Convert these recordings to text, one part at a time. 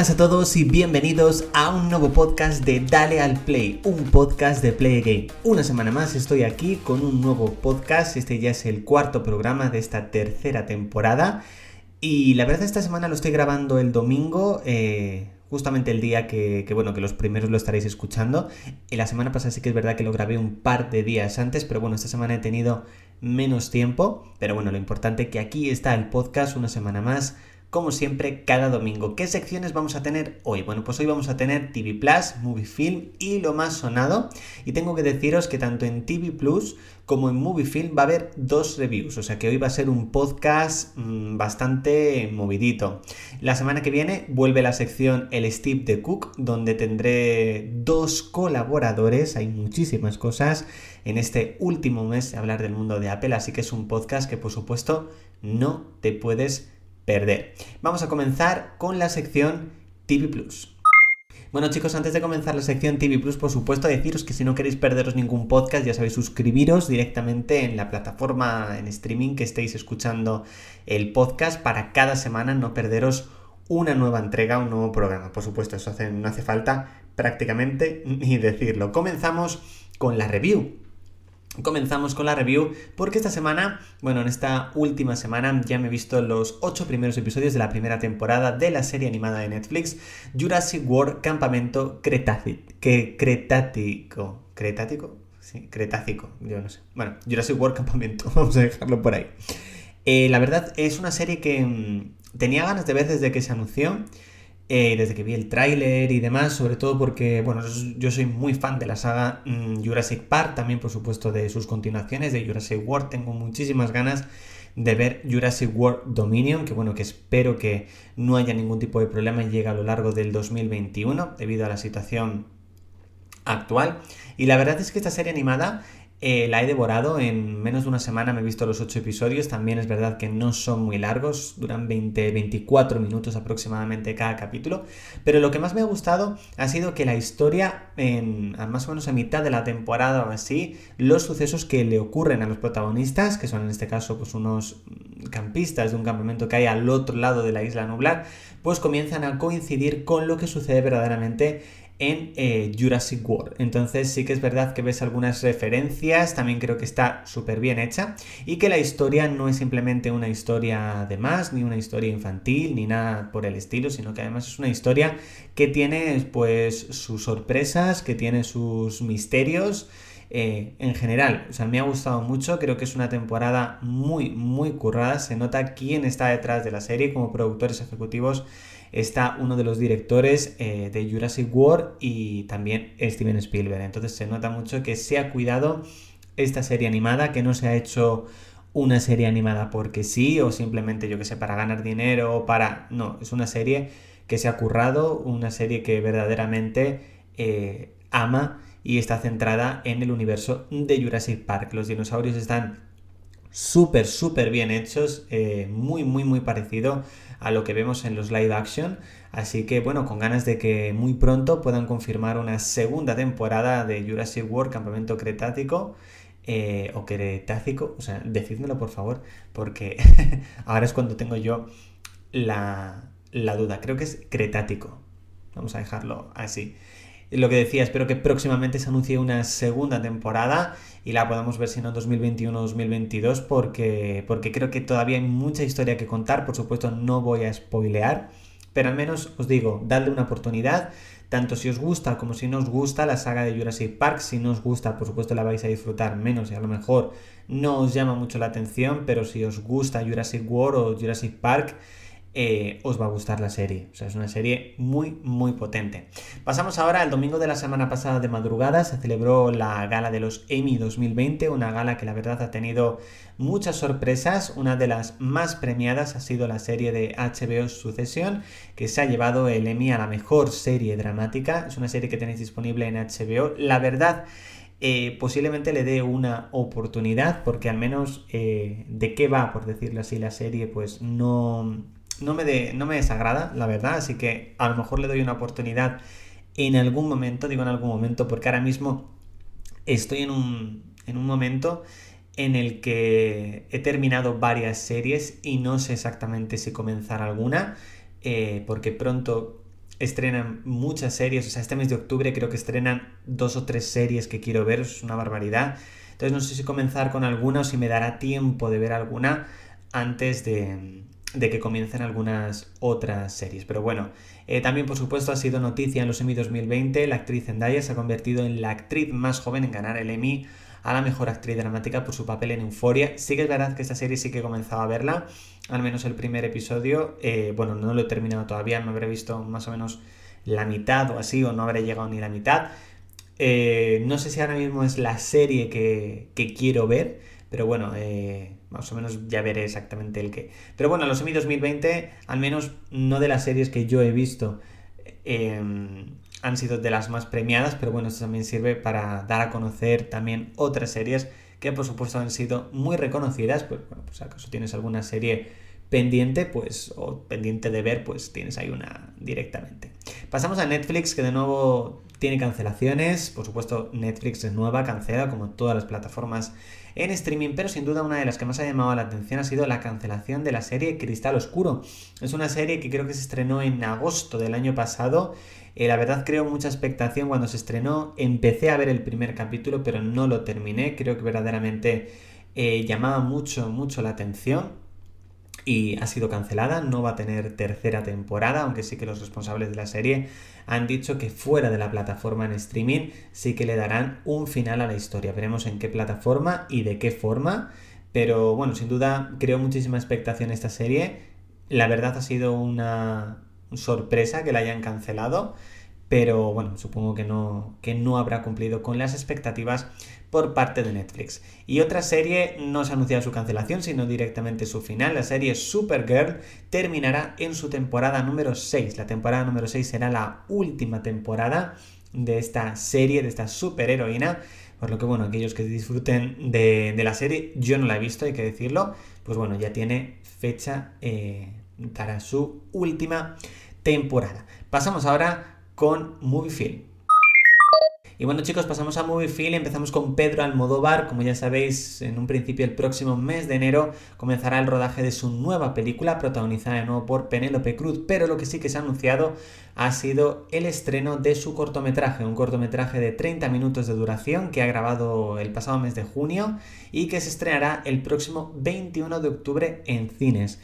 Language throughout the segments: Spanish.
Buenas a todos y bienvenidos a un nuevo podcast de Dale al Play, un podcast de Play Game. Una semana más estoy aquí con un nuevo podcast, este ya es el cuarto programa de esta tercera temporada y la verdad esta semana lo estoy grabando el domingo, eh, justamente el día que, que, bueno, que los primeros lo estaréis escuchando. Y la semana pasada sí que es verdad que lo grabé un par de días antes, pero bueno, esta semana he tenido menos tiempo, pero bueno, lo importante es que aquí está el podcast una semana más como siempre, cada domingo. ¿Qué secciones vamos a tener hoy? Bueno, pues hoy vamos a tener TV Plus, Movie Film y lo más sonado. Y tengo que deciros que tanto en TV Plus como en Movie Film va a haber dos reviews, o sea que hoy va a ser un podcast mmm, bastante movidito. La semana que viene vuelve la sección El Steve de Cook, donde tendré dos colaboradores, hay muchísimas cosas en este último mes de hablar del mundo de Apple, así que es un podcast que por supuesto no te puedes perder. Vamos a comenzar con la sección TV Plus. Bueno chicos, antes de comenzar la sección TV Plus, por supuesto, deciros que si no queréis perderos ningún podcast, ya sabéis, suscribiros directamente en la plataforma en streaming que estéis escuchando el podcast para cada semana no perderos una nueva entrega, un nuevo programa. Por supuesto, eso no hace falta prácticamente ni decirlo. Comenzamos con la review. Comenzamos con la review porque esta semana, bueno, en esta última semana ya me he visto los 8 primeros episodios de la primera temporada de la serie animada de Netflix Jurassic World Campamento Cretácico. Cretático. ¿Cretático? Sí, Cretácico, yo no sé. Bueno, Jurassic World Campamento, vamos a dejarlo por ahí. Eh, la verdad es una serie que mmm, tenía ganas de ver desde que se anunció. Eh, desde que vi el tráiler y demás, sobre todo porque, bueno, yo soy muy fan de la saga mmm, Jurassic Park, también por supuesto de sus continuaciones, de Jurassic World, tengo muchísimas ganas de ver Jurassic World Dominion, que bueno, que espero que no haya ningún tipo de problema y llegue a lo largo del 2021, debido a la situación actual. Y la verdad es que esta serie animada eh, la he devorado en menos de una semana, me he visto los 8 episodios, también es verdad que no son muy largos, duran 20-24 minutos aproximadamente cada capítulo, pero lo que más me ha gustado ha sido que la historia, en, más o menos a mitad de la temporada o así, los sucesos que le ocurren a los protagonistas, que son en este caso pues unos campistas de un campamento que hay al otro lado de la isla nublar, pues comienzan a coincidir con lo que sucede verdaderamente en eh, Jurassic World. Entonces sí que es verdad que ves algunas referencias, también creo que está súper bien hecha y que la historia no es simplemente una historia de más, ni una historia infantil, ni nada por el estilo, sino que además es una historia que tiene pues sus sorpresas, que tiene sus misterios. Eh, en general, o sea, me ha gustado mucho, creo que es una temporada muy, muy currada, se nota quién está detrás de la serie como productores ejecutivos. Está uno de los directores eh, de Jurassic World y también Steven Spielberg. Entonces se nota mucho que se ha cuidado esta serie animada, que no se ha hecho una serie animada porque sí o simplemente yo que sé para ganar dinero o para... No, es una serie que se ha currado, una serie que verdaderamente eh, ama y está centrada en el universo de Jurassic Park. Los dinosaurios están súper, súper bien hechos, eh, muy, muy, muy parecido a lo que vemos en los live action. Así que bueno, con ganas de que muy pronto puedan confirmar una segunda temporada de Jurassic World Campamento Cretático. Eh, o Cretácico, o sea, decídmelo por favor, porque ahora es cuando tengo yo la, la duda. Creo que es Cretático. Vamos a dejarlo así lo que decía, espero que próximamente se anuncie una segunda temporada y la podamos ver si no en 2021 o 2022 porque, porque creo que todavía hay mucha historia que contar, por supuesto no voy a spoilear, pero al menos os digo, dadle una oportunidad, tanto si os gusta como si no os gusta la saga de Jurassic Park, si no os gusta por supuesto la vais a disfrutar menos y a lo mejor no os llama mucho la atención, pero si os gusta Jurassic World o Jurassic Park, eh, os va a gustar la serie. O sea, es una serie muy, muy potente. Pasamos ahora al domingo de la semana pasada de madrugada. Se celebró la gala de los Emmy 2020, una gala que la verdad ha tenido muchas sorpresas. Una de las más premiadas ha sido la serie de HBO Sucesión, que se ha llevado el Emmy a la mejor serie dramática. Es una serie que tenéis disponible en HBO. La verdad... Eh, posiblemente le dé una oportunidad porque al menos eh, de qué va, por decirlo así, la serie, pues no, no me, no me desagrada, la verdad, así que a lo mejor le doy una oportunidad en algún momento, digo en algún momento, porque ahora mismo estoy en un, en un momento en el que he terminado varias series y no sé exactamente si comenzar alguna, eh, porque pronto estrenan muchas series, o sea, este mes de octubre creo que estrenan dos o tres series que quiero ver, es una barbaridad. Entonces no sé si comenzar con alguna o si me dará tiempo de ver alguna antes de, que comiencen algunas otras series. Pero bueno, eh, también por supuesto ha sido noticia en los Emmy 2020, la actriz Zendaya se ha convertido en la actriz más joven en ganar el Emmy a la mejor actriz dramática por su papel en Euforia. Sí que es verdad que esta serie sí que he comenzado a verla, al menos el primer episodio. Eh, bueno, no lo he terminado todavía, me habré visto más o menos la mitad o así, o no habré llegado ni la mitad. Eh, no sé si ahora mismo es la serie que, quiero ver, pero bueno, eh, más o menos ya veré exactamente el qué. Pero bueno, los Emmy 2020, al menos no de las series que yo he visto, han sido de las más premiadas, pero bueno, esto también sirve para dar a conocer también otras series que por supuesto han sido muy reconocidas, pues bueno, pues acaso tienes alguna serie pendiente, pues, o pendiente de ver, pues tienes ahí una directamente. Pasamos a Netflix, que de nuevo tiene cancelaciones, por supuesto Netflix es nueva, cancela como todas las plataformas en streaming, pero sin duda una de las que más ha llamado la atención ha sido la cancelación de la serie Cristal Oscuro. Es una serie que creo que se estrenó en agosto del año pasado. Eh, la verdad creo mucha expectación cuando se estrenó. Empecé a ver el primer capítulo, pero no lo terminé. Creo que verdaderamente eh, llamaba mucho, mucho la atención y ha sido cancelada, no va a tener tercera temporada, aunque sí que los responsables de la serie han dicho que fuera de la plataforma en streaming sí que le darán un final a la historia. Veremos en qué plataforma y de qué forma, pero bueno, sin duda creo muchísima expectación esta serie. La verdad ha sido una sorpresa que la hayan cancelado pero bueno, supongo que no, que no habrá cumplido con las expectativas por parte de Netflix. Y otra serie no se ha anunciado su cancelación, sino directamente su final. La serie Supergirl terminará en su temporada número 6. La temporada número 6 será la última temporada de esta serie, de esta superheroína. Por lo que, bueno, aquellos que disfruten de, la serie, yo no la he visto, hay que decirlo, pues bueno, ya tiene fecha eh, para su última temporada. Pasamos ahora con Movie Y bueno chicos, pasamos a Movie y empezamos con Pedro Almodóvar. Como ya sabéis, en un principio el próximo mes de enero comenzará el rodaje de su nueva película, protagonizada de nuevo por Penélope Cruz, pero lo que sí que se ha anunciado ha sido el estreno de su cortometraje, un cortometraje de 30 minutos de duración que ha grabado el pasado mes de junio y que se estrenará el próximo 21 de octubre en cines.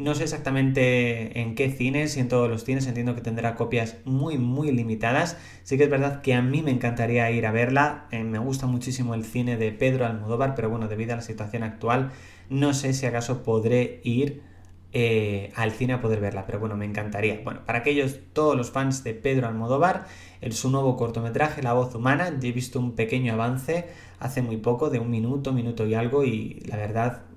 No sé exactamente en qué cines, y en todos los cines, entiendo que tendrá copias muy, muy limitadas. Sí que es verdad que a mí me encantaría ir a verla. Eh, me gusta muchísimo el cine de Pedro Almodóvar, pero bueno, debido a la situación actual, no sé si acaso podré ir eh, al cine a poder verla, pero bueno, me encantaría. Bueno, para aquellos, todos los fans de Pedro Almodóvar, en su nuevo cortometraje, La voz humana, he visto un pequeño avance hace muy poco, de un minuto, minuto y algo, y la verdad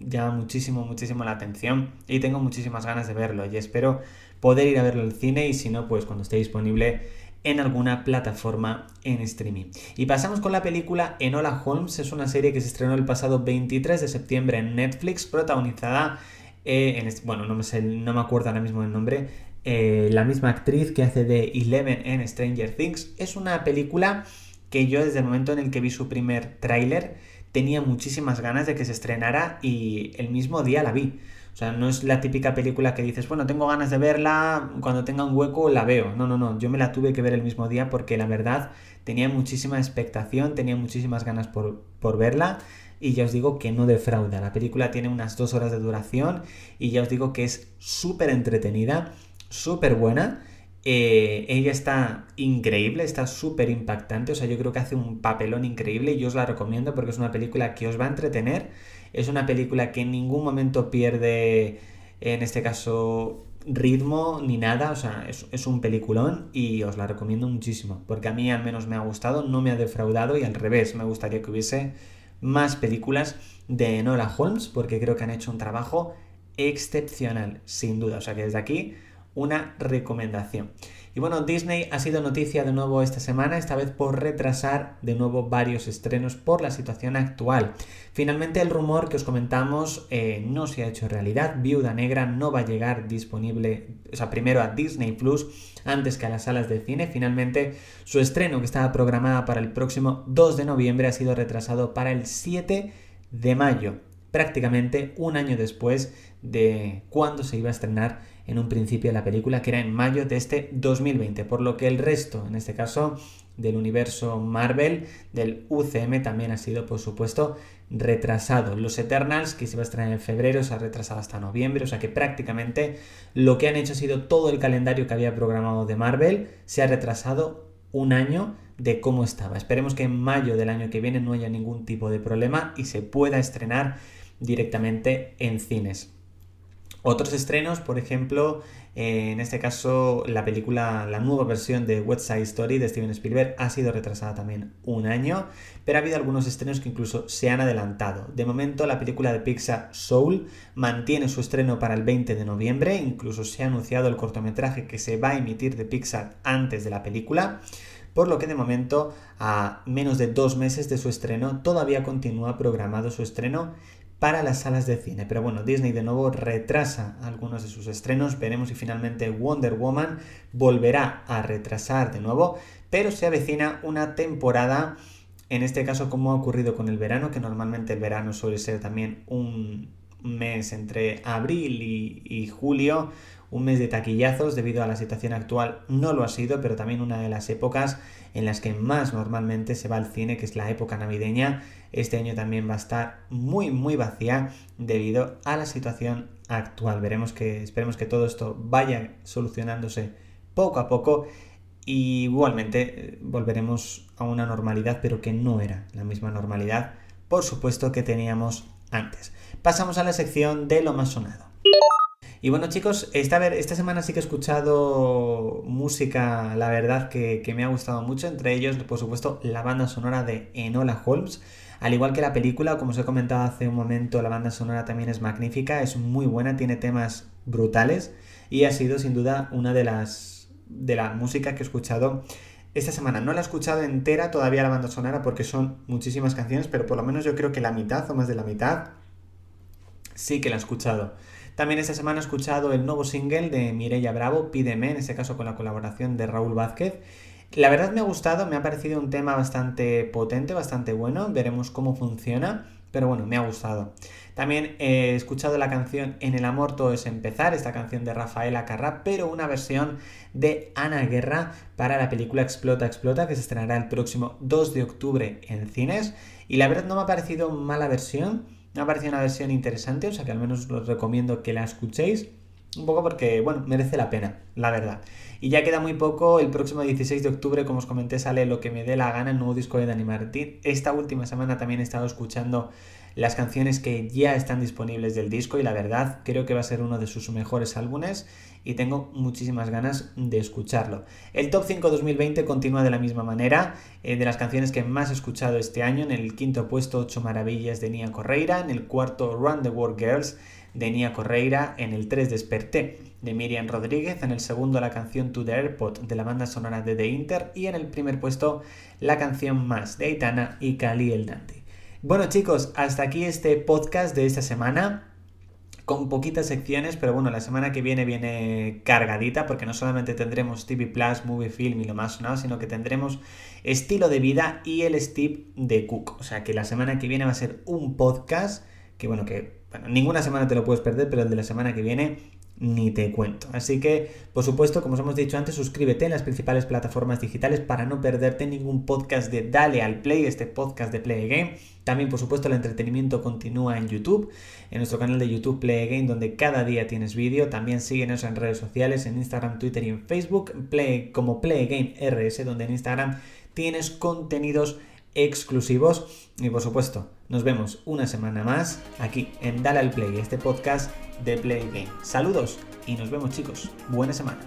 llama muchísimo, muchísimo la atención y tengo muchísimas ganas de verlo y espero poder ir a verlo al cine y si no, pues cuando esté disponible en alguna plataforma en streaming. Y pasamos con la película Enola Holmes, es una serie que se estrenó el pasado 23 de septiembre en Netflix, protagonizada eh, en, bueno, no me, sé, no me acuerdo ahora mismo el nombre, eh, la misma actriz que hace de Eleven en Stranger Things. Es una película que yo desde el momento en el que vi su primer tráiler, tenía muchísimas ganas de que se estrenara y el mismo día la vi. O sea, no es la típica película que dices, bueno, tengo ganas de verla, cuando tenga un hueco la veo. No, no, no, yo me la tuve que ver el mismo día porque la verdad tenía muchísima expectación, tenía muchísimas ganas por, por verla y ya os digo que no defrauda. La película tiene unas dos horas de duración y ya os digo que es súper entretenida, súper buena eh, ella está increíble, está súper impactante, o sea, yo creo que hace un papelón increíble y yo os la recomiendo porque es una película que os va a entretener, es una película que en ningún momento pierde, en este caso, ritmo ni nada, o sea, es, un peliculón y os la recomiendo muchísimo, porque a mí al menos me ha gustado, no me ha defraudado y al revés, me gustaría que hubiese más películas de Nola Holmes porque creo que han hecho un trabajo excepcional, sin duda, o sea que desde aquí una recomendación. Y bueno, Disney ha sido noticia de nuevo esta semana, esta vez por retrasar de nuevo varios estrenos por la situación actual. Finalmente el rumor que os comentamos eh, no se ha hecho realidad, Viuda Negra no va a llegar disponible, o sea, primero a Disney Plus antes que a las salas de cine. Finalmente su estreno que estaba programada para el próximo 2 de noviembre ha sido retrasado para el 7 de mayo. prácticamente un año después de cuando se iba a estrenar en un principio la película, que era en mayo de este 2020, por lo que el resto, en este caso del universo Marvel, del UCM, también ha sido, por supuesto, retrasado. Los Eternals, que se iba a estrenar en febrero, se ha retrasado hasta noviembre, o sea que prácticamente lo que han hecho ha sido todo el calendario que había programado de Marvel, se ha retrasado un año de cómo estaba. Esperemos que en mayo del año que viene no haya ningún tipo de problema y se pueda estrenar directamente en cines. Otros estrenos, por ejemplo, eh, en este caso la película, la nueva versión de West Side Story de Steven Spielberg ha sido retrasada también un año, pero ha habido algunos estrenos que incluso se han adelantado. De momento la película de Pixar Soul mantiene su estreno para el 20 de noviembre, incluso se ha anunciado el cortometraje que se va a emitir de Pixar antes de la película por lo que de momento, a menos de dos meses de su estreno, todavía continúa programado su estreno para las salas de cine. Pero bueno, Disney de nuevo retrasa algunos de sus estrenos. Veremos si finalmente Wonder Woman volverá a retrasar de nuevo. Pero se avecina una temporada, en este caso como ha ocurrido con el verano, que normalmente el verano suele ser también un mes entre abril y, y julio, un mes de taquillazos debido a la situación actual no lo ha sido, pero también una de las épocas en las que más normalmente se va al cine, que es la época navideña. Este año también va a estar muy muy vacía debido a la situación actual. Veremos que esperemos que todo esto vaya solucionándose poco a poco y igualmente eh, volveremos a una normalidad, pero que no era la misma normalidad, por supuesto que teníamos antes. Pasamos a la sección de lo más sonado. Y bueno chicos, esta, esta semana sí que he escuchado música, la verdad que, me ha gustado mucho, entre ellos por supuesto la banda sonora de Enola Holmes. Al igual que la película, como os he comentado hace un momento, la banda sonora también es magnífica, es muy buena, tiene temas brutales y ha sido sin duda una de las de la música que he escuchado esta semana. No la he escuchado entera todavía la banda sonora porque son muchísimas canciones, pero por lo menos yo creo que la mitad o más de la mitad sí que la he escuchado. También esta semana he escuchado el nuevo single de Mireia Bravo, Pídeme, en este caso con la colaboración de Raúl Vázquez. La verdad me ha gustado, me ha parecido un tema bastante potente, bastante bueno, veremos cómo funciona, pero bueno, me ha gustado. También he escuchado la canción En el amor todo es empezar, esta canción de Rafaela Carrá, pero una versión de Ana Guerra para la película Explota, Explota, que se estrenará el próximo 2 de octubre en cines. Y la verdad no me ha parecido mala versión, me ha parecido una versión interesante, o sea que al menos os recomiendo que la escuchéis. Un poco porque, bueno, merece la pena, la verdad. Y ya queda muy poco, el próximo 16 de octubre, como os comenté, sale Lo que me dé la gana, el nuevo disco de Dani Martín. Esta última semana también he estado escuchando las canciones que ya están disponibles del disco y la verdad creo que va a ser uno de sus mejores álbumes y tengo muchísimas ganas de escucharlo. El Top 5 2020 continúa de la misma manera, eh, de las canciones que más he escuchado este año, en el quinto puesto 8 Maravillas de Nia Correira, en el cuarto Run the World Girls de Nia Correira, en el 3 Desperté de Miriam Rodríguez, en el segundo la canción To the Airport de la banda sonora de The Inter y en el primer puesto la canción Más de Aitana y Cali el Dante. Bueno chicos, hasta aquí este podcast de esta semana con poquitas secciones, pero bueno, la semana que viene viene cargadita porque no solamente tendremos TV Plus, Movie Film y lo más sonado, sino que tendremos estilo de vida y el Steve de Cook. O sea que la semana que viene va a ser un podcast que bueno, que bueno, ninguna semana te lo puedes perder, pero el de la semana que viene ni te cuento. Así que, por supuesto, como os hemos dicho antes, suscríbete en las principales plataformas digitales para no perderte ningún podcast de Dale al Play, este podcast de Play Game. También, por supuesto, el entretenimiento continúa en YouTube, en nuestro canal de YouTube Play Game, donde cada día tienes vídeo. También síguenos en redes sociales, en Instagram, Twitter y en Facebook, Play, como Play Game RS, donde en Instagram tienes contenidos exclusivos. Y por supuesto, nos vemos una semana más aquí en Dale al Play, este podcast de Play Game. Saludos y nos vemos chicos. Buena semana.